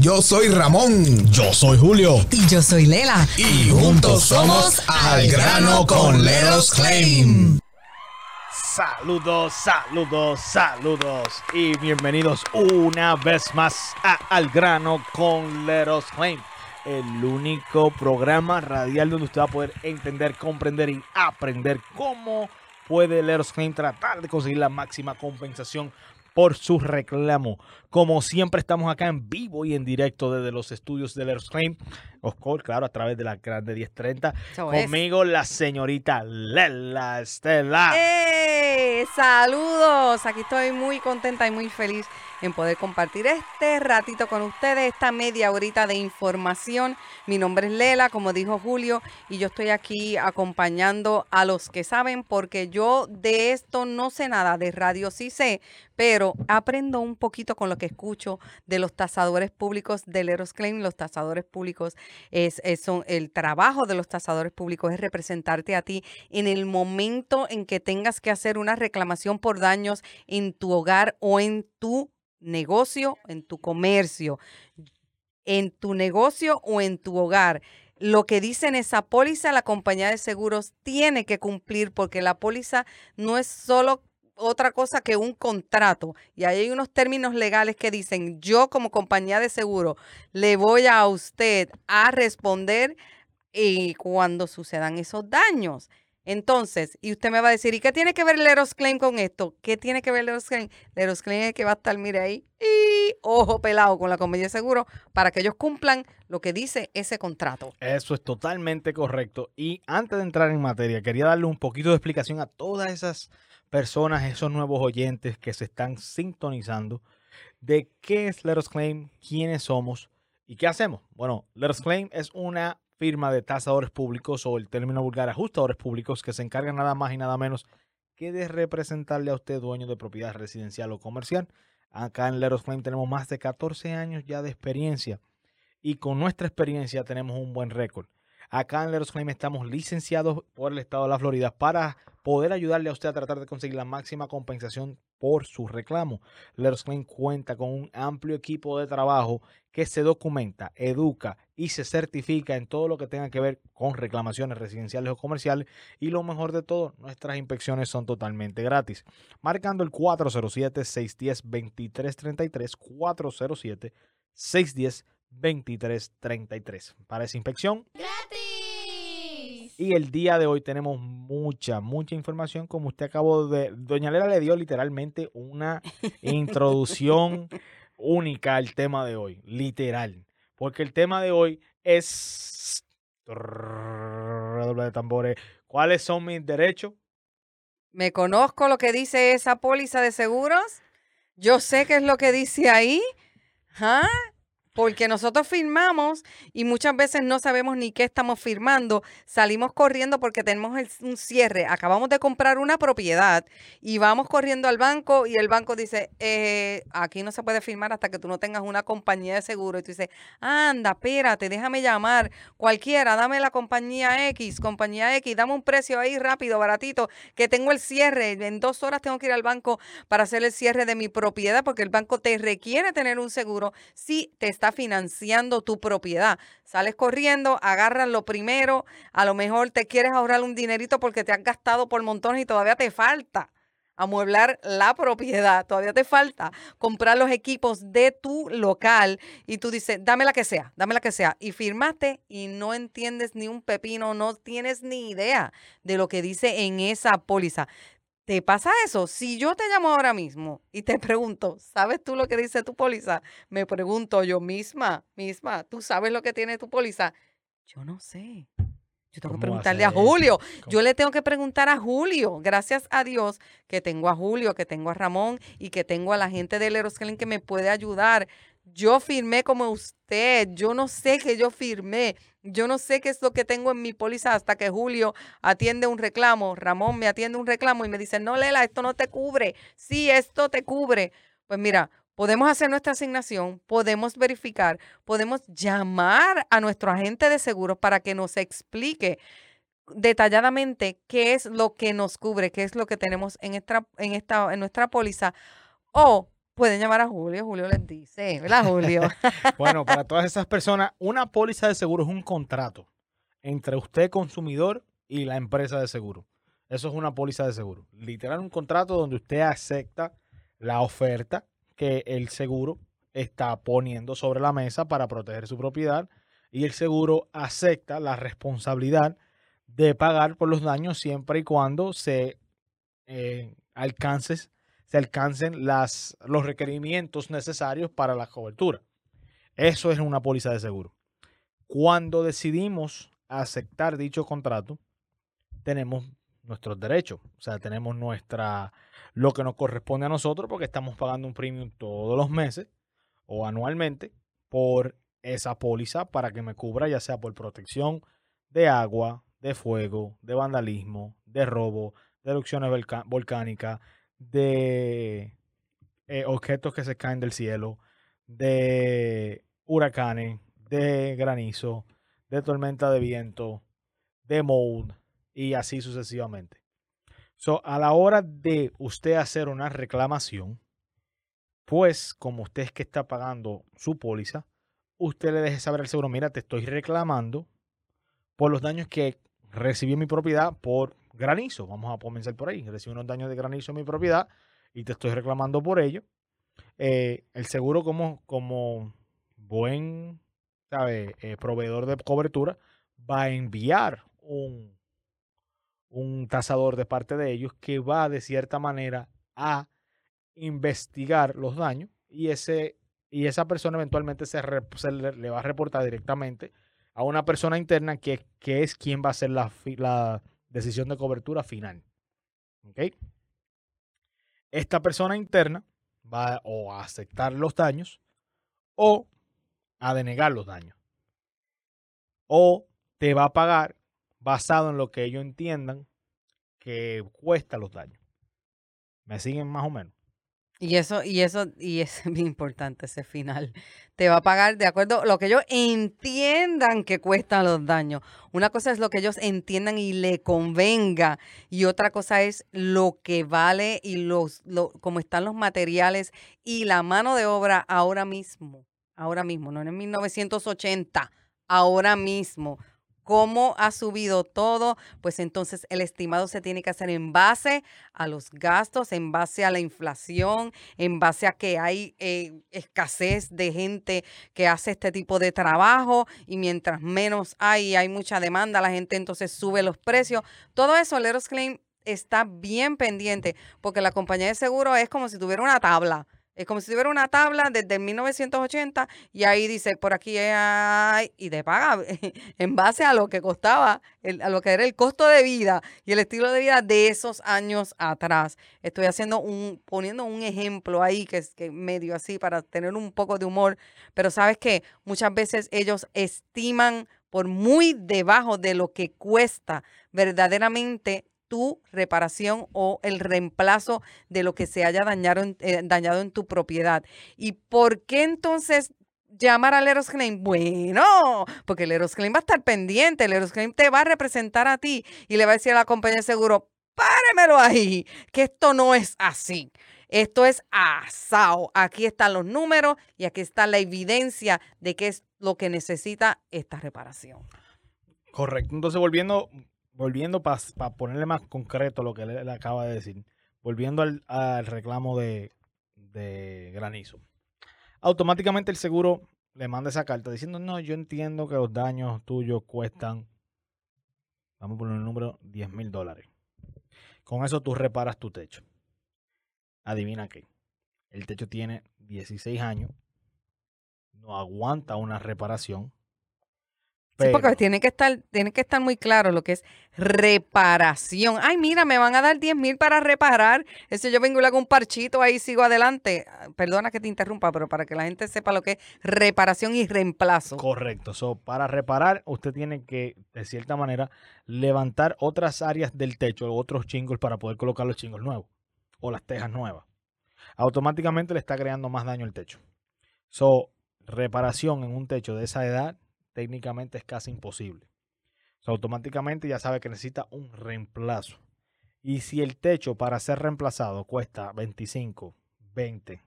Yo soy Ramón. Yo soy Julio. Y yo soy Lela. Y juntos somos Al Grano con Leros Claim. Saludos, saludos, saludos y bienvenidos una vez más a Al Grano con Leros Claim, el único programa radial donde usted va a poder entender, comprender y aprender cómo puede Leros Claim tratar de conseguir la máxima compensación por su reclamo. Como siempre estamos acá en vivo y en directo desde los estudios de Leros Claim. Oscar, claro, a través de la grande 1030. Eso es. Conmigo la señorita Lela Estela. ¡Eh! Saludos. Aquí estoy muy contenta y muy feliz en poder compartir este ratito con ustedes, esta media horita de información. Mi nombre es Lela, como dijo Julio, y yo estoy aquí acompañando a los que saben, porque yo de esto no sé nada, de radio sí sé, pero aprendo un poquito con lo que escucho de los tasadores públicos del Eros Claim. Los tasadores públicos es, es son- el trabajo de los tasadores públicos es representarte a ti en el momento en que tengas que hacer una reclamación por daños en tu hogar o en tu negocio, en tu comercio, en tu negocio o en tu hogar. Lo que dice en esa póliza, la compañía de seguros tiene que cumplir porque la póliza no es solo otra cosa que un contrato. Y ahí hay unos términos legales que dicen, yo como compañía de seguro le voy a usted a responder y cuando sucedan esos daños. Entonces, y usted me va a decir, ¿y qué tiene que ver el Eros Claim con esto? ¿Qué tiene que ver el Eros Claim? El Eros Claim es que va a estar, mire ahí, y ojo pelado con la compañía de seguro para que ellos cumplan lo que dice ese contrato. Eso es totalmente correcto. Y antes de entrar en materia, quería darle un poquito de explicación a todas esas personas, esos nuevos oyentes que se están sintonizando de qué es Let Us Claim, quiénes somos y qué hacemos. Bueno, Let Us Claim es una firma de tasadores públicos o el término vulgar ajustadores públicos que se encargan nada más y nada menos que de representarle a usted dueño de propiedad residencial o comercial. Acá en Let Us Claim tenemos más de 14 años ya de experiencia y con nuestra experiencia tenemos un buen récord. Acá en Leros Claim estamos licenciados por el estado de la Florida para poder ayudarle a usted a tratar de conseguir la máxima compensación por su reclamo. Claim cuenta con un amplio equipo de trabajo que se documenta, educa y se certifica en todo lo que tenga que ver con reclamaciones residenciales o comerciales. Y lo mejor de todo, nuestras inspecciones son totalmente gratis. Marcando el 407-610-2333, 407-610-2333 para esa inspección. ¡Gratis! Y el día de hoy tenemos mucha, mucha información. Como usted acabó de. Doña Lela le dio literalmente una introducción única al tema de hoy. Literal. Porque el tema de hoy es. Redoble de tambores. ¿Cuáles son mis derechos? Me conozco lo que dice esa póliza de seguros. Yo sé qué es lo que dice ahí. ¿Ah? Porque nosotros firmamos y muchas veces no sabemos ni qué estamos firmando. Salimos corriendo porque tenemos un cierre. Acabamos de comprar una propiedad y vamos corriendo al banco y el banco dice, eh, aquí no se puede firmar hasta que tú no tengas una compañía de seguro. Y tú dices, anda, espérate, déjame llamar. Cualquiera, dame la compañía X, compañía X, dame un precio ahí rápido, baratito, que tengo el cierre. En dos horas tengo que ir al banco para hacer el cierre de mi propiedad porque el banco te requiere tener un seguro si te está financiando tu propiedad. Sales corriendo, agarras lo primero, a lo mejor te quieres ahorrar un dinerito porque te has gastado por montones y todavía te falta amueblar la propiedad, todavía te falta comprar los equipos de tu local y tú dices, dame la que sea, dame la que sea. Y firmaste y no entiendes ni un pepino, no tienes ni idea de lo que dice en esa póliza. ¿Te pasa eso? Si yo te llamo ahora mismo y te pregunto, ¿sabes tú lo que dice tu póliza? Me pregunto yo misma, misma, ¿tú sabes lo que tiene tu póliza? Yo no sé. Yo tengo ¿Cómo que a preguntarle a? Julio. ¿Cómo? Yo le tengo que preguntar a Julio. Gracias a Dios que tengo a Julio, que tengo a Ramón y que tengo a la gente del Eroskelin que me puede ayudar. Yo firmé como usted. Yo no sé que yo firmé. Yo no sé qué es lo que tengo en mi póliza hasta que Julio atiende un reclamo. Ramón me atiende un reclamo y me dice, no, Lela, esto no te cubre. Sí, esto te cubre. Pues mira, podemos hacer nuestra asignación, podemos verificar, podemos llamar a nuestro agente de seguros para que nos explique detalladamente qué es lo que nos cubre, qué es lo que tenemos en esta, en esta, en nuestra póliza, o Pueden llamar a Julio, Julio les dice, ¿verdad, Julio? Bueno, para todas esas personas, una póliza de seguro es un contrato entre usted, consumidor, y la empresa de seguro. Eso es una póliza de seguro. Literal, un contrato donde usted acepta la oferta que el seguro está poniendo sobre la mesa para proteger su propiedad y el seguro acepta la responsabilidad de pagar por los daños siempre y cuando se eh, alcances, se alcancen las, los requerimientos necesarios para la cobertura. Eso es una póliza de seguro. Cuando decidimos aceptar dicho contrato, tenemos nuestros derechos, o sea, tenemos nuestra lo que nos corresponde a nosotros porque estamos pagando un premium todos los meses o anualmente por esa póliza para que me cubra ya sea por protección de agua, de fuego, de vandalismo, de robo, de erupciones volcánicas, de eh, objetos que se caen del cielo, de huracanes, de granizo, de tormenta de viento, de mold y así sucesivamente. So, a la hora de usted hacer una reclamación, pues como usted es que está pagando su póliza, usted le deje saber al seguro, mira, te estoy reclamando por los daños que recibí mi propiedad por granizo. Vamos a comenzar por ahí. Recibí unos daños de granizo en mi propiedad y te estoy reclamando por ello. Eh, el seguro como, como buen ¿sabe? eh, proveedor de cobertura va a enviar un, un tasador de parte de ellos que va de cierta manera a investigar los daños y ese y esa persona eventualmente se, re- le, va a reportar directamente a una persona interna que, que es quien va a hacer la decisión de cobertura final. ¿Ok? Esta persona interna va o a aceptar los daños o a denegar los daños. O te va a pagar basado en lo que ellos entiendan que cuesta los daños. ¿Me siguen más o menos? Y eso, y eso, y es bien importante ese final. Te va a pagar de acuerdo lo que ellos entiendan que cuestan los daños. Una cosa es lo que ellos entiendan y le convenga. Y otra cosa es lo que vale y los, lo, cómo están los materiales y la mano de obra ahora mismo. Ahora mismo, no en 1980, ahora mismo. ¿Cómo ha subido todo? Pues entonces el estimado se tiene que hacer en base a los gastos, en base a la inflación, en base a que hay eh, escasez de gente que hace este tipo de trabajo y mientras menos hay, hay mucha demanda, la gente entonces sube los precios. Todo eso, Leros Claim está bien pendiente porque la compañía de seguro es como si tuviera una tabla. Es como si tuviera una tabla desde 1980 y ahí dice, por aquí hay, y te paga en base a lo que costaba, a lo que era el costo de vida y el estilo de vida de esos años atrás. Estoy haciendo un, poniendo un ejemplo ahí que es que medio así para tener un poco de humor, pero sabes que muchas veces ellos estiman por muy debajo de lo que cuesta verdaderamente tu reparación o el reemplazo de lo que se haya dañado en, eh, tu propiedad. ¿Y por qué entonces llamar al Eros? Bueno, porque el Eros va a estar pendiente, el Eros te va a representar a ti y le va a decir a la compañía de seguro, páremelo ahí, que esto no es así. Esto es asao. Aquí están los números y aquí está la evidencia de que es lo que necesita esta reparación. Correcto. Entonces, volviendo, volviendo para ponerle más concreto lo que le, le acaba de decir, volviendo al, al reclamo de, de granizo. Automáticamente el seguro le manda esa carta diciendo, no, yo entiendo que los daños tuyos cuestan, vamos a poner el número, 10 mil dólares. Con eso tú reparas tu techo. Adivina qué. El techo tiene 16 años. No aguanta una reparación. Sí, porque tiene que estar, tiene que estar muy claro lo que es reparación. Ay, mira, me van a dar 10 mil para reparar. Eso yo vengo y le hago un parchito ahí sigo adelante. Perdona que te interrumpa, pero para que la gente sepa lo que es reparación y reemplazo. Correcto. So, para reparar, usted tiene que, de cierta manera, levantar otras áreas del techo, otros chingos para poder colocar los chingos nuevos o las tejas nuevas. Automáticamente le está creando más daño al techo. So, reparación en un techo de esa edad técnicamente es casi imposible. So, automáticamente ya sabe que necesita un reemplazo. Y si el techo para ser reemplazado cuesta 25, 20,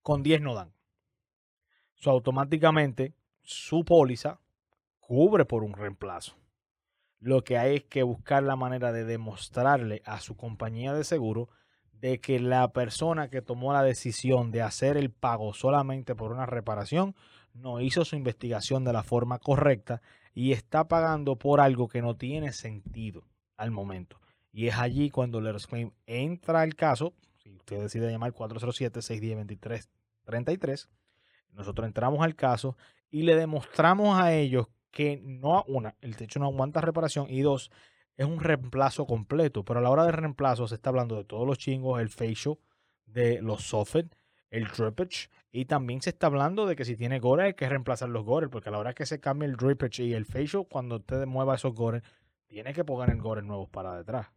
con 10 no dan. Automáticamente su póliza cubre por un reemplazo. Lo que hay es que buscar la manera de demostrarle a su compañía de seguro de que la persona que tomó la decisión de hacer el pago solamente por una reparación no hizo su investigación de la forma correcta y está pagando por algo que no tiene sentido al momento. Y es allí cuando Letters Claim entra al caso, si usted decide llamar 407-610-2333, nosotros entramos al caso y le demostramos a ellos que no, una, el techo no aguanta reparación y dos, es un reemplazo completo. Pero a la hora de reemplazo se está hablando de todos los chingos, el facial, de los soffit, el drippage y también se está hablando de que si tiene gore hay que reemplazar los gores porque a la hora que se cambie el drippage y el facial, cuando usted mueva esos gores, tiene que poner el gore nuevos para detrás.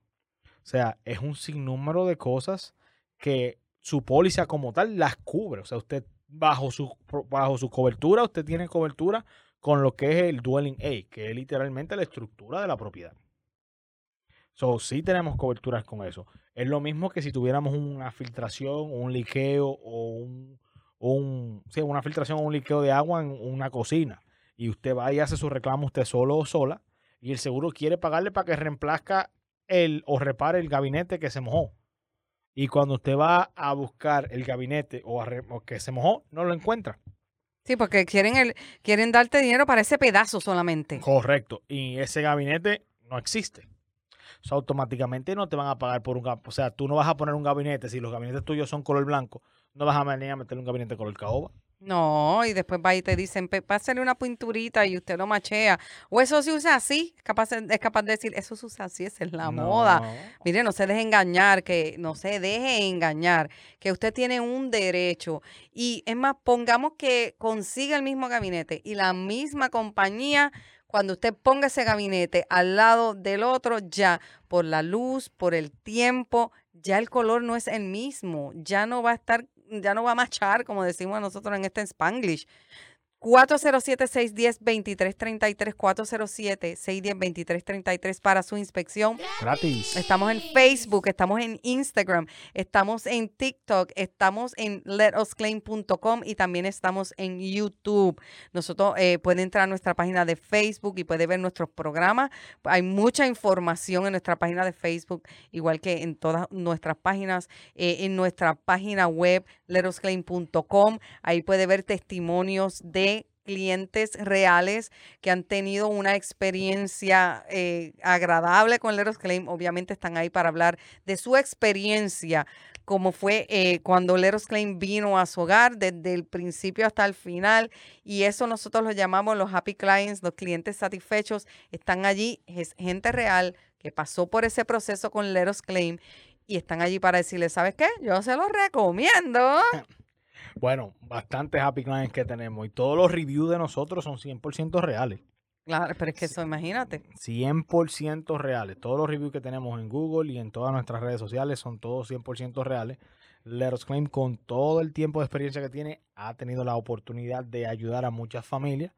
O sea, es un sinnúmero de cosas que su póliza como tal las cubre. O sea, usted bajo su, bajo su cobertura, usted tiene cobertura con lo que es el dwelling aid, que es literalmente la estructura de la propiedad. So, sí tenemos coberturas con eso. Es lo mismo que si tuviéramos una filtración, un liqueo o un, un sí, una filtración o un liqueo de agua en una cocina. Y usted va y hace su reclamo usted solo o sola. Y el seguro quiere pagarle para que reemplazca el o repare el gabinete que se mojó. Y cuando usted va a buscar el gabinete o, a o que se mojó, no lo encuentra. Sí, porque quieren, el, quieren darte dinero para ese pedazo solamente. Correcto. Y ese gabinete no existe. O sea, automáticamente no te van a pagar por un gabinete. O sea, tú no vas a poner un gabinete. Si los gabinetes tuyos son color blanco, no vas a venir a meterle un gabinete color caoba. No, y después va y te dicen, "Pe- pásale una pinturita y usted lo machea. O eso se usa así, es capaz, es capaz de decir, eso se usa así, esa es la moda. Mire, no se deje engañar, que no se deje engañar, que usted tiene un derecho. Y es más, pongamos que consiga el mismo gabinete y la misma compañía, cuando usted ponga ese gabinete al lado del otro, ya por la luz, por el tiempo, ya el color no es el mismo, ya no va a estar, ya no va a machar, como decimos nosotros en este Spanglish. 407-610-2333, 407-610-2333 para su inspección. Gratis. Estamos en Facebook, estamos en Instagram, estamos en TikTok, estamos en letosclaim.com y también estamos en YouTube. Nosotros eh, puede entrar a nuestra página de Facebook y puede ver nuestros programas. Hay mucha información en nuestra página de Facebook, igual que en todas nuestras páginas, eh, en nuestra página web letosclaim.com. Ahí puede ver testimonios de clientes reales que han tenido una experiencia eh, agradable con Leros Claim. Obviamente están ahí para hablar de su experiencia, como fue eh, cuando Leros Claim vino a su hogar desde el principio hasta el final. Y eso nosotros lo llamamos los happy clients, los clientes satisfechos. Están allí, es gente real que pasó por ese proceso con Leros Claim y están allí para decirle, ¿sabes qué? Yo se los recomiendo. Bueno, bastantes happy clients que tenemos y todos los reviews de nosotros son 100% reales. Claro, pero es que eso, imagínate. 100% reales. Todos los reviews que tenemos en Google y en todas nuestras redes sociales son todos 100% reales. Let Us Claim, con todo el tiempo de experiencia que tiene, ha tenido la oportunidad de ayudar a muchas familias,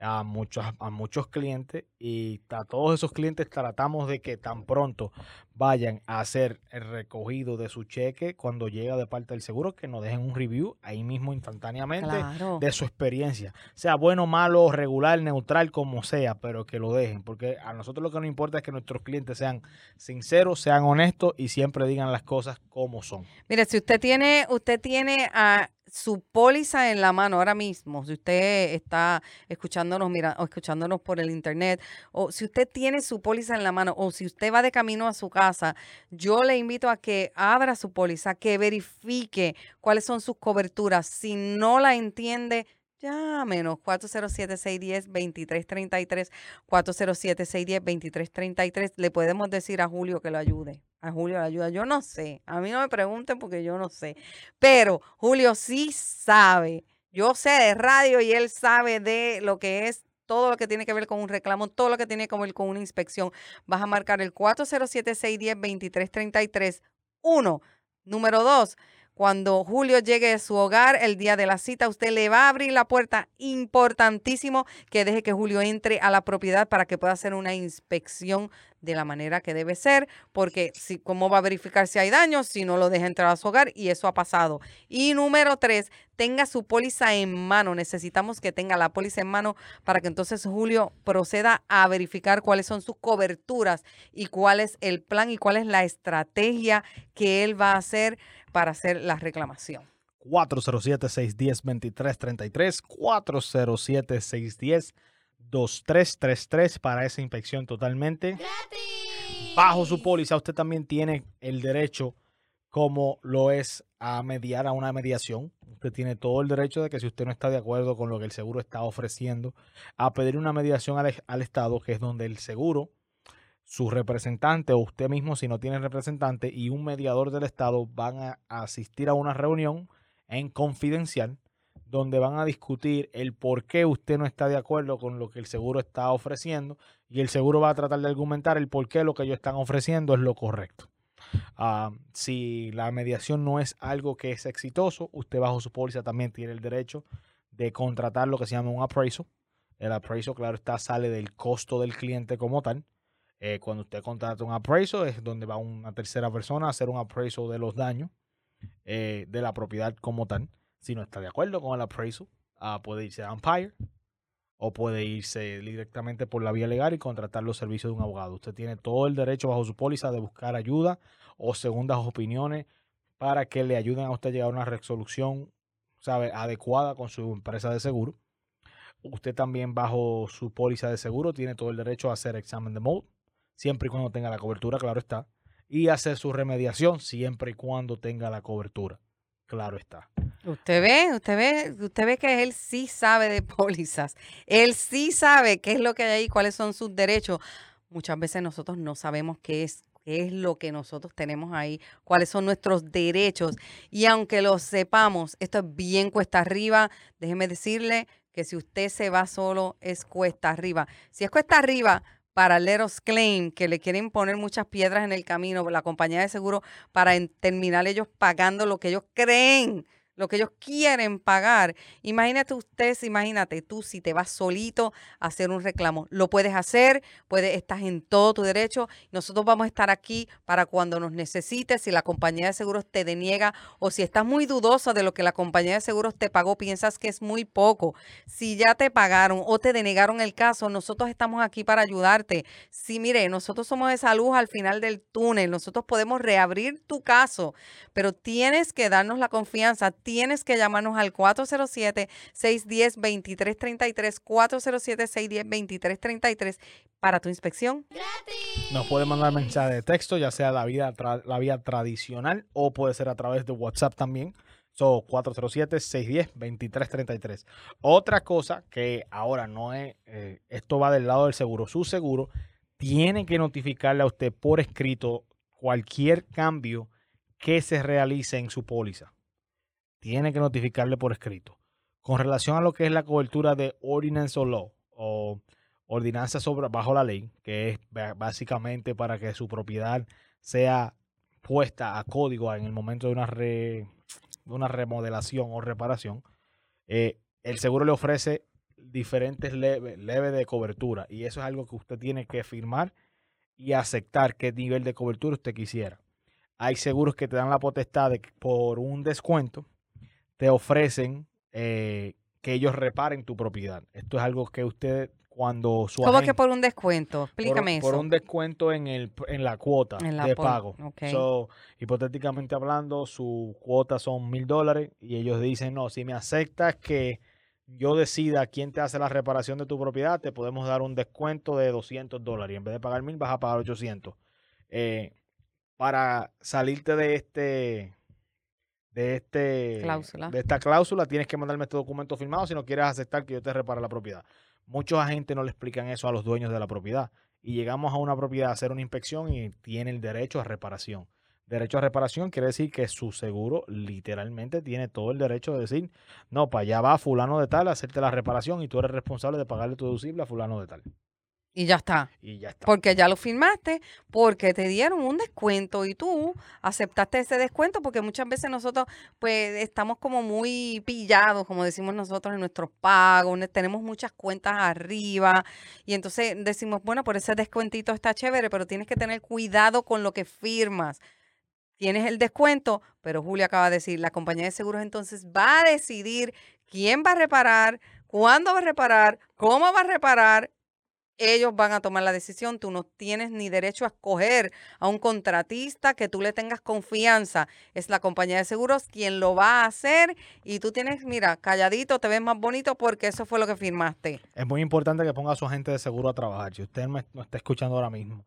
a muchos, a muchos clientes y a todos esos clientes tratamos de que tan pronto vayan a hacer el recogido de su cheque cuando llega de parte del seguro, que nos dejen un review ahí mismo instantáneamente Claro. de su experiencia, sea bueno, malo, regular, neutral, como sea, pero que lo dejen, porque a nosotros lo que nos importa es que nuestros clientes sean sinceros, sean honestos y siempre digan las cosas como son. Mire, si usted tiene, usted tiene a su póliza en la mano ahora mismo, si usted está escuchándonos, mira, o escuchándonos por el internet, o si usted tiene su póliza en la mano, o si usted va de camino a su casa, yo le invito a que abra su póliza, que verifique cuáles son sus coberturas. Si no la entiende, Llámenos 407-610-2333, 407-610-2333. Le podemos decir a Julio que lo ayude. A Julio le ayuda. Yo no sé. A mí no me pregunten porque yo no sé. Pero Julio sí sabe. Yo sé de radio y él sabe de lo que es todo lo que tiene que ver con un reclamo, todo lo que tiene que ver con una inspección. Vas a marcar el 407-610-2333. Uno. Número dos. Cuando Julio llegue a su hogar el día de la cita, usted le va a abrir la puerta. Importantísimo que deje que Julio entre a la propiedad para que pueda hacer una inspección de la manera que debe ser, porque si, ¿cómo va a verificar si hay daños si no lo deja entrar a su hogar? Y eso ha pasado. Y número tres, tenga su póliza en mano. Necesitamos que tenga la póliza en mano para que entonces Julio proceda a verificar cuáles son sus coberturas y cuál es el plan y cuál es la estrategia que él va a hacer para hacer la reclamación. 407-610-2333, 407-610-2333 para esa inspección totalmente. ¡Gratis! Bajo su póliza usted también tiene el derecho, como lo es a mediar a una mediación. Usted tiene todo el derecho de que si usted no está de acuerdo con lo que el seguro está ofreciendo, a pedir una mediación al, al Estado, que es donde el seguro su representante o usted mismo si no tiene representante y un mediador del Estado van a asistir a una reunión en confidencial donde van a discutir el por qué usted no está de acuerdo con lo que el seguro está ofreciendo y el seguro va a tratar de argumentar el por qué lo que ellos están ofreciendo es lo correcto. Ah, si la mediación no es algo que es exitoso, usted bajo su póliza también tiene el derecho de contratar lo que se llama un appraisal. El appraisal, claro está, sale del costo del cliente como tal. Eh, cuando usted contrata un appraisal es donde va una tercera persona a hacer un appraisal de los daños eh, de la propiedad como tal. Si no está de acuerdo con el appraisal, ah, puede irse a Empire o puede irse directamente por la vía legal y contratar los servicios de un abogado. Usted tiene todo el derecho bajo su póliza de buscar ayuda o segundas opiniones para que le ayuden a usted a llegar a una resolución ¿sabe? adecuada con su empresa de seguro. Usted también bajo su póliza de seguro tiene todo el derecho a hacer examen de mode siempre y cuando tenga la cobertura, claro está, y hacer su remediación siempre y cuando tenga la cobertura, claro está. Usted ve, usted ve, usted ve que él sí sabe de pólizas. Él sí sabe qué es lo que hay ahí, cuáles son sus derechos. Muchas veces nosotros no sabemos qué es, qué es lo que nosotros tenemos ahí, cuáles son nuestros derechos. Y aunque lo sepamos, esto es bien cuesta arriba. Déjeme decirle que si usted se va solo, es cuesta arriba. Si es cuesta arriba, para Let Us Claim, que le quieren poner muchas piedras en el camino, la compañía de seguro, para terminar ellos pagando lo que ellos creen, lo que ellos quieren pagar. Imagínate usted, imagínate tú si te vas solito a hacer un reclamo. Lo puedes hacer, puedes, estás en todo tu derecho. Nosotros vamos a estar aquí para cuando nos necesites, si la compañía de seguros te deniega o si estás muy dudoso de lo que la compañía de seguros te pagó, piensas que es muy poco. Si ya te pagaron o te denegaron el caso, nosotros estamos aquí para ayudarte. Sí, mire, nosotros somos esa luz al final del túnel. Nosotros podemos reabrir tu caso, pero tienes que darnos la confianza. Tienes que llamarnos al 407-610-2333, 407-610-2333 para tu inspección. ¡Gratis! Nos puede mandar mensaje de texto, ya sea la vía, la vía tradicional o puede ser a través de WhatsApp también. So 407-610-2333. Otra cosa que ahora no es, eh, esto va del lado del seguro. Su seguro tiene que notificarle a usted por escrito cualquier cambio que se realice en su póliza. Tiene que notificarle por escrito. Con relación a lo que es la cobertura de Ordinance o Law o ordenanza sobre bajo la ley, que es básicamente para que su propiedad sea puesta a código en el momento de una, re- una remodelación o reparación, eh, el seguro le ofrece diferentes leves leve de cobertura y eso es algo que usted tiene que firmar y aceptar qué nivel de cobertura usted quisiera. Hay seguros que te dan la potestad por un descuento te ofrecen eh, que ellos reparen tu propiedad. Esto es algo que usted cuando su ¿Cómo que agente- por un descuento? por- Explícame por, eso. un descuento en el en la cuota En la de pago. ok. So, hipotéticamente hablando, su cuota son mil dólares y ellos dicen, no, si me aceptas que yo decida quién te hace la reparación de tu propiedad, te podemos dar un descuento de 200 dólares. Y en vez de pagar mil, vas a pagar 800. Eh, para salirte de este de este Cláusula. de esta cláusula tienes que mandarme este documento firmado si no quieres aceptar que yo te repare la propiedad. Muchos agentes no le explican eso a los dueños de la propiedad y llegamos a una propiedad a hacer una inspección y tiene el derecho a reparación. Derecho a reparación quiere decir que su seguro literalmente tiene todo el derecho de decir, no, para allá va fulano de tal a hacerte la reparación y tú eres responsable de pagarle tu deducible a fulano de tal. Y ya está. Y ya está. Porque ya lo firmaste, porque te dieron un descuento y tú aceptaste ese descuento porque muchas veces nosotros pues estamos como muy pillados, como decimos nosotros en nuestros pagos, ne- tenemos muchas cuentas arriba y entonces decimos, bueno, por ese descuentito está chévere, pero tienes que tener cuidado con lo que firmas. Tienes el descuento, pero Julia acaba de decir, la compañía de seguros entonces va a decidir quién va a reparar, cuándo va a reparar, cómo va a reparar ellos van a tomar la decisión. Tú no tienes ni derecho a escoger a un contratista que tú le tengas confianza. Es la compañía de seguros quien lo va a hacer y tú tienes, mira, calladito, te ves más bonito porque eso fue lo que firmaste. Es muy importante que ponga a su agente de seguro a trabajar. Si usted me, me está escuchando ahora mismo,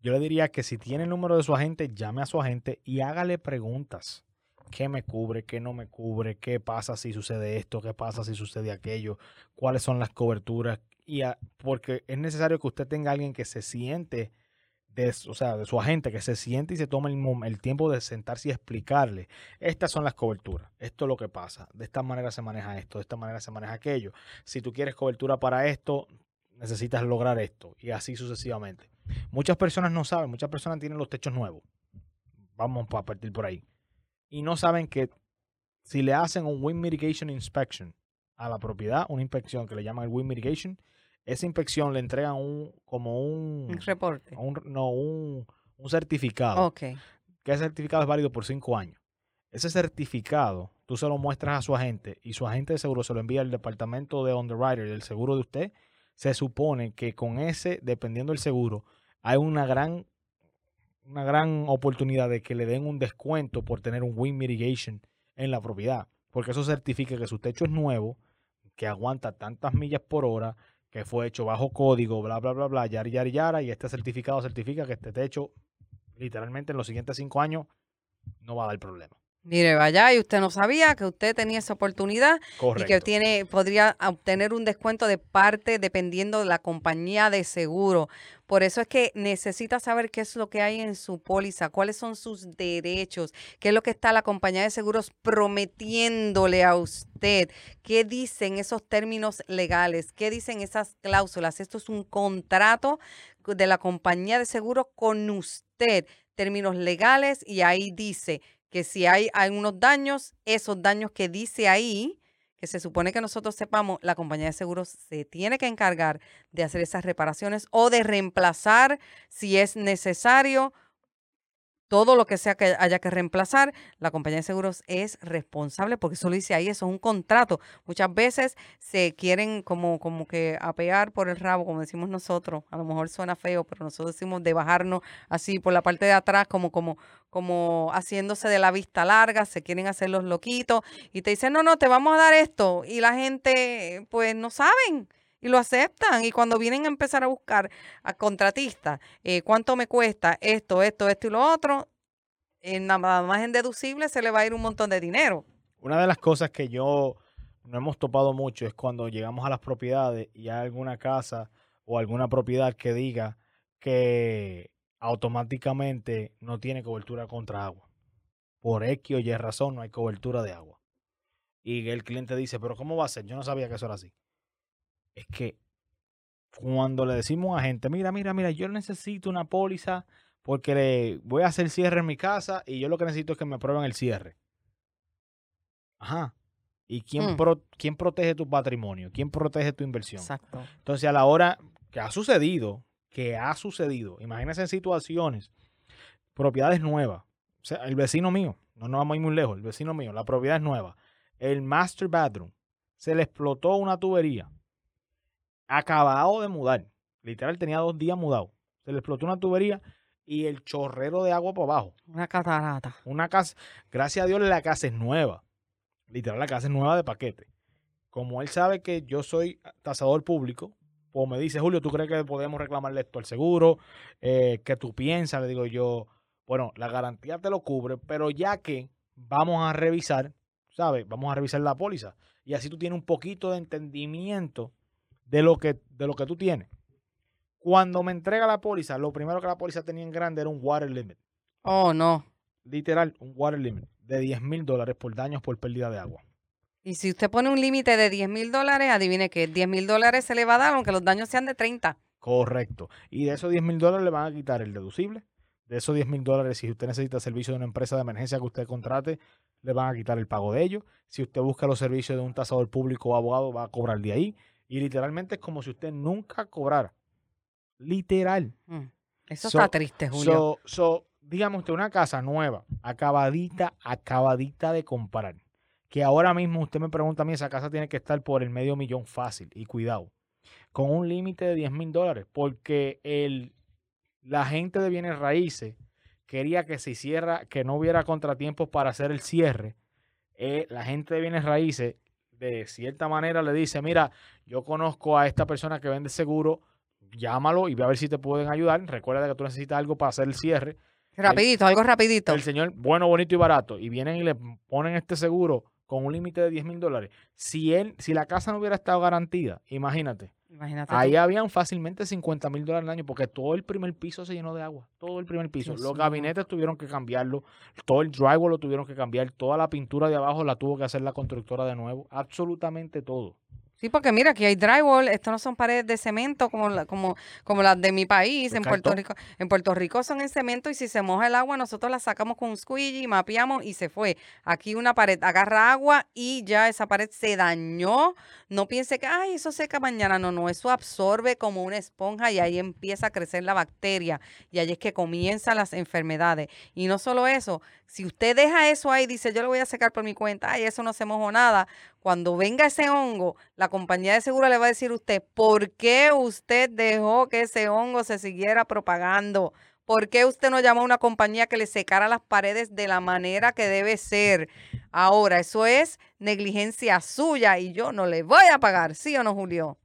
yo le diría que si tiene el número de su agente, llame a su agente y hágale preguntas. ¿Qué me cubre? ¿Qué no me cubre? ¿Qué pasa si sucede esto? ¿Qué pasa si sucede aquello? ¿Cuáles son las coberturas? Y a- porque es necesario que usted tenga alguien que se siente, de, o sea, de su agente, que se siente y se tome el, el tiempo de sentarse y explicarle. Estas son las coberturas. Esto es lo que pasa. De esta manera se maneja esto. De esta manera se maneja aquello. Si tú quieres cobertura para esto, necesitas lograr esto. Y así sucesivamente. Muchas personas no saben. Muchas personas tienen los techos nuevos. Vamos a partir por ahí. Y no saben que si le hacen un Wind Mitigation Inspection a la propiedad, una inspección que le llaman el Wind Mitigation, esa inspección le entregan un, como un, Un reporte. un- no, un, un certificado Ok. que ese certificado es válido por cinco años. Ese certificado tú se lo muestras a su agente y su agente de seguro se lo envía al departamento de underwriter del seguro de usted. Se supone que con ese, dependiendo del seguro, hay una gran, una gran oportunidad de que le den un descuento por tener un wind mitigation en la propiedad. Porque eso certifica que su techo es nuevo, que aguanta tantas millas por hora, que fue hecho bajo código, bla, bla, bla, bla, yara, yara, yara, y este certificado certifica que este techo literalmente en los siguientes cinco años no va a dar problema. Mire, vaya, y usted no sabía que usted tenía esa oportunidad y Correcto. que tiene, podría obtener un descuento de parte dependiendo de la compañía de seguro. Por eso es que necesita saber qué es lo que hay en su póliza, cuáles son sus derechos, qué es lo que está la compañía de seguros prometiéndole a usted, qué dicen esos términos legales, qué dicen esas cláusulas. Esto es un contrato de la compañía de seguros con usted, términos legales, y ahí dice que si hay algunos daños, esos daños que dice ahí, que se supone que nosotros sepamos, la compañía de seguros se tiene que encargar de hacer esas reparaciones o de reemplazar si es necesario todo lo que sea que haya que reemplazar, la compañía de seguros es responsable porque eso lo dice ahí, eso es un contrato. Muchas veces se quieren como, como que apear por el rabo, como decimos nosotros. A lo mejor suena feo, pero nosotros decimos de bajarnos así por la parte de atrás, como, como, como haciéndose de la vista larga, se quieren hacer los loquitos y te dicen, no, no, te vamos a dar esto. Y la gente, pues no saben y lo aceptan. Y cuando vienen a empezar a buscar a contratistas, eh, cuánto me cuesta esto, esto, esto y lo otro, en nada más en deducible se le va a ir un montón de dinero. Una de las cosas que yo no hemos topado mucho es cuando llegamos a las propiedades y hay alguna casa o alguna propiedad que diga que automáticamente no tiene cobertura contra agua. Por X o Y razón no hay cobertura de agua. Y el cliente dice, pero ¿cómo va a ser? Yo no sabía que eso era así. Es que cuando le decimos a gente, mira, mira, mira, yo necesito una póliza porque le voy a hacer cierre en mi casa y yo lo que necesito es que me prueben el cierre. Ajá. ¿Y quién, Mm. pro- quién protege tu patrimonio? ¿Quién protege tu inversión? Exacto. Entonces, a la hora que ha sucedido, que ha sucedido, imagínense en situaciones, propiedades nuevas. O sea, el vecino mío, no nos vamos a ir muy lejos, el vecino mío, la propiedad es nueva. El master bathroom, se le explotó una tubería. Acabado de mudar. Literal, tenía dos días mudado. Se le explotó una tubería y el chorrero de agua por abajo. Una catarata. Una casa, gracias a Dios la casa es nueva. Literal, la casa es nueva de paquete. Como él sabe que yo soy tasador público, pues me dice, Julio, ¿tú crees que podemos reclamarle esto al seguro? Eh, ¿Qué tú piensas? Le digo yo, bueno, la garantía te lo cubre, pero ya que vamos a revisar, ¿sabes? Vamos a revisar la póliza. Y así tú tienes un poquito de entendimiento de lo que, de lo que tú tienes. Cuando me entrega la póliza, lo primero que la póliza tenía en grande era un water limit Oh, no. literal, un water limit de 10 mil dólares por daños por pérdida de agua. Y si usted pone un límite de 10 mil dólares, adivine que 10 mil dólares se le va a dar, aunque los daños sean de 30. Correcto. Y de esos 10 mil dólares le van a quitar el deducible. De esos 10 mil dólares, si usted necesita servicio de una empresa de emergencia que usted contrate, le van a quitar el pago de ellos. Si usted busca los servicios de un tasador público o abogado, va a cobrar de ahí. Y literalmente es como si usted nunca cobrara. Literal. Mm. Eso So- está triste, Julio. So, so, digamos usted, una casa nueva, acabadita, acabadita de comprar. Que ahora mismo usted me pregunta a mí, esa casa tiene que estar por el medio millón fácil. Y cuidado, con un límite de 10 mil dólares. Porque el, la gente de bienes raíces quería que se hiciera, que no hubiera contratiempos para hacer el cierre. Eh, la gente de bienes raíces, de cierta manera, le dice, mira, yo conozco a esta persona que vende seguro, llámalo y ve a ver si te pueden ayudar. Recuerda que tú necesitas algo para hacer el cierre. rapidito, algo rapidito. El señor, bueno, bonito y barato, y vienen y le ponen este seguro con un límite de 10 mil dólares. Si él, si la casa no hubiera estado garantida, imagínate, Imagínate. tú. ahí habían fácilmente 50 mil dólares al año, porque todo el primer piso se llenó de agua, todo el primer piso. Los gabinetes tuvieron que cambiarlo, todo el drywall lo tuvieron que cambiar, toda la pintura de abajo la tuvo que hacer la constructora de nuevo, absolutamente todo. Sí, porque mira, aquí hay drywall, esto no son paredes de cemento como, la- como, como las de mi país, en Puerto. Rico. En Puerto Rico son en cemento y si se moja el agua, nosotros la sacamos con un squeegee, mapeamos y se fue. Aquí una pared agarra agua y ya esa pared se dañó. No piense que, ay, eso seca mañana. No, no, eso absorbe como una esponja y ahí empieza a crecer la bacteria y ahí es que comienzan las enfermedades. Y no solo eso, si usted deja eso ahí, dice, yo lo voy a secar por mi cuenta, ay, eso no se mojó nada. Cuando venga ese hongo, la compañía de seguro le va a decir a usted, ¿por qué usted dejó que ese hongo se siguiera propagando? ¿Por qué usted no llamó a una compañía que le secara las paredes de la manera que debe ser? Ahora, eso es negligencia suya y yo no le voy a pagar, ¿sí o no, Julio?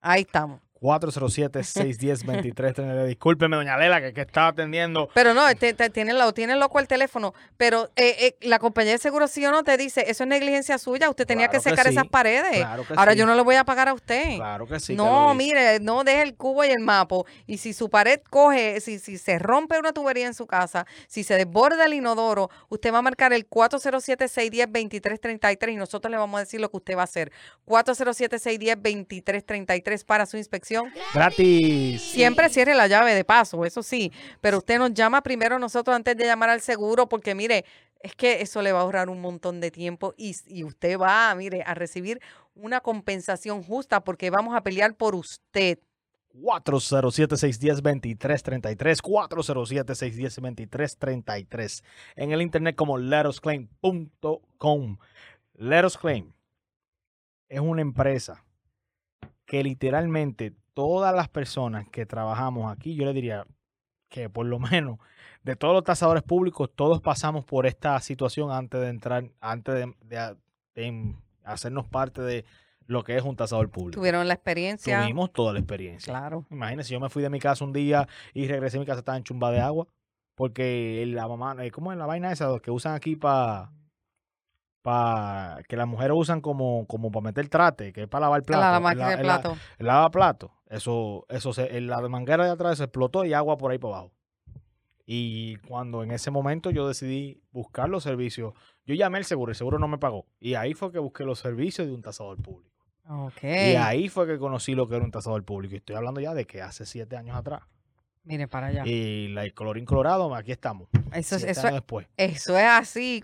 Ahí estamos. 407-610-2339. Discúlpeme, doña Lela, que, que estaba atendiendo. Pero no, te, te- tiene, lo, tiene loco el teléfono. Pero eh, eh, la compañía de seguro sí o no te dice, eso es negligencia suya, usted tenía Claro que que secar esas paredes. claro que Ahora sí. yo no le voy a pagar a usted. Claro que sí. no, mire, no deje el cubo y el mapo. Y si su pared coge, si, si se rompe una tubería en su casa, si se desborda el inodoro, usted va a marcar el 407-610-2333 y nosotros le vamos a decir lo que usted va a hacer. 407-610-2333 para su inspección. Gratis. Siempre cierre la llave de paso, eso sí, pero usted nos llama primero nosotros antes de llamar al seguro porque mire, es que eso le va a ahorrar un montón de tiempo y, y usted va, mire, a recibir una compensación justa porque vamos a pelear por usted. 407-610-2333. 407-610-2333. En el internet como letosclaim.com. Let Us Claim es una empresa que literalmente todas las personas que trabajamos aquí, yo le diría que por lo menos de todos los tasadores públicos, todos pasamos por esta situación antes de entrar, antes de, de- de hacernos parte de lo que es un tasador público. Tuvieron la experiencia. Tuvimos toda la experiencia. Claro. Imagínense, yo me fui de mi casa un día y regresé a mi casa, estaba en chumba de agua. Porque la mamá, eh, ¿cómo es la vaina esa que usan aquí para pa, que las mujeres usan como, como para meter trate, que es para lavar plato? La, el de plato. el lavaplato. Eso, eso se, la manguera de atrás se explotó y agua por ahí para abajo. Y cuando en ese momento yo decidí buscar los servicios, yo llamé al seguro, el seguro no me pagó. Y ahí fue que busqué los servicios de un tasador público. Y ahí fue que conocí lo que era un tasador público. Y estoy hablando ya de que hace siete años atrás. Mire para allá. Y la colorín colorado, aquí estamos. Eso, es- eso, después. Eso es así.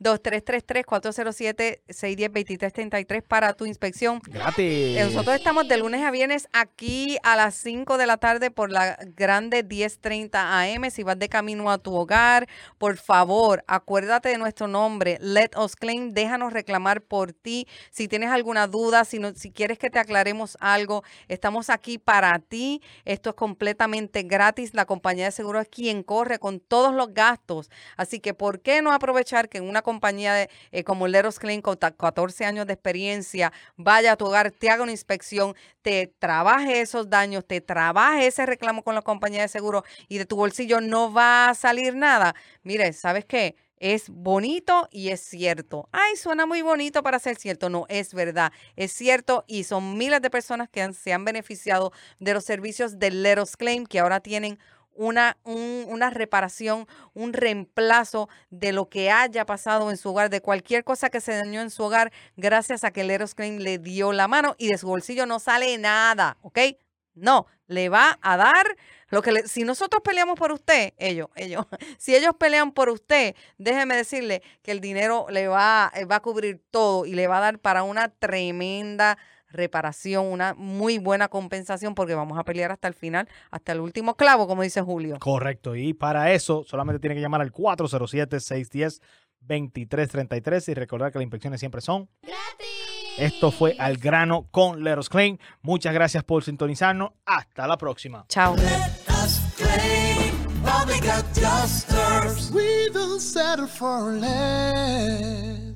407-610-2333, 407-610-2333 para tu inspección. Gratis. Eh, Nosotros estamos de lunes a viernes aquí a las 5 de la tarde por la grande 1030 AM. Si vas de camino a tu hogar, por favor, acuérdate de nuestro nombre, Let Us Claim. Déjanos reclamar por ti. Si tienes alguna duda, si, no- si quieres que te aclaremos algo, estamos aquí para ti. Esto es completamente gratis. La compañía de seguro es quien corre con todos los gastos. Así que, ¿por qué no aprovechar que en una compañía de, eh, como Leros Claim con ta- 14 años de experiencia vaya a tu hogar, te haga una inspección, te trabaje esos daños, te trabaje ese reclamo con la compañía de seguro y de tu bolsillo no va a salir nada? Mire, ¿sabes qué? Es bonito y es cierto. Ay, suena muy bonito para ser cierto. No, es verdad. Es cierto y son miles de personas que se han beneficiado de los servicios de Let Us Claim que ahora tienen una, un- una reparación, un reemplazo de lo que haya pasado en su hogar, de cualquier cosa que se dañó en su hogar, gracias a que Leros Claim le dio la mano y de su bolsillo no sale nada, ¿ok? No, le va a dar lo que le, si nosotros peleamos por usted, ellos, ellos, si ellos pelean por usted, déjeme decirle que el dinero le va, eh, va a cubrir todo y le va a dar para una tremenda reparación, una muy buena compensación, porque vamos a pelear hasta el final, hasta el último clavo, como dice Julio. Correcto. Y para eso solamente tiene que llamar al 407-610-2333 y recordar que las inspecciones siempre son. ¡Gratis! Esto fue Al Grano con Leros Claim. Muchas gracias por sintonizarnos. Hasta la próxima. Chao. We don't settle for less.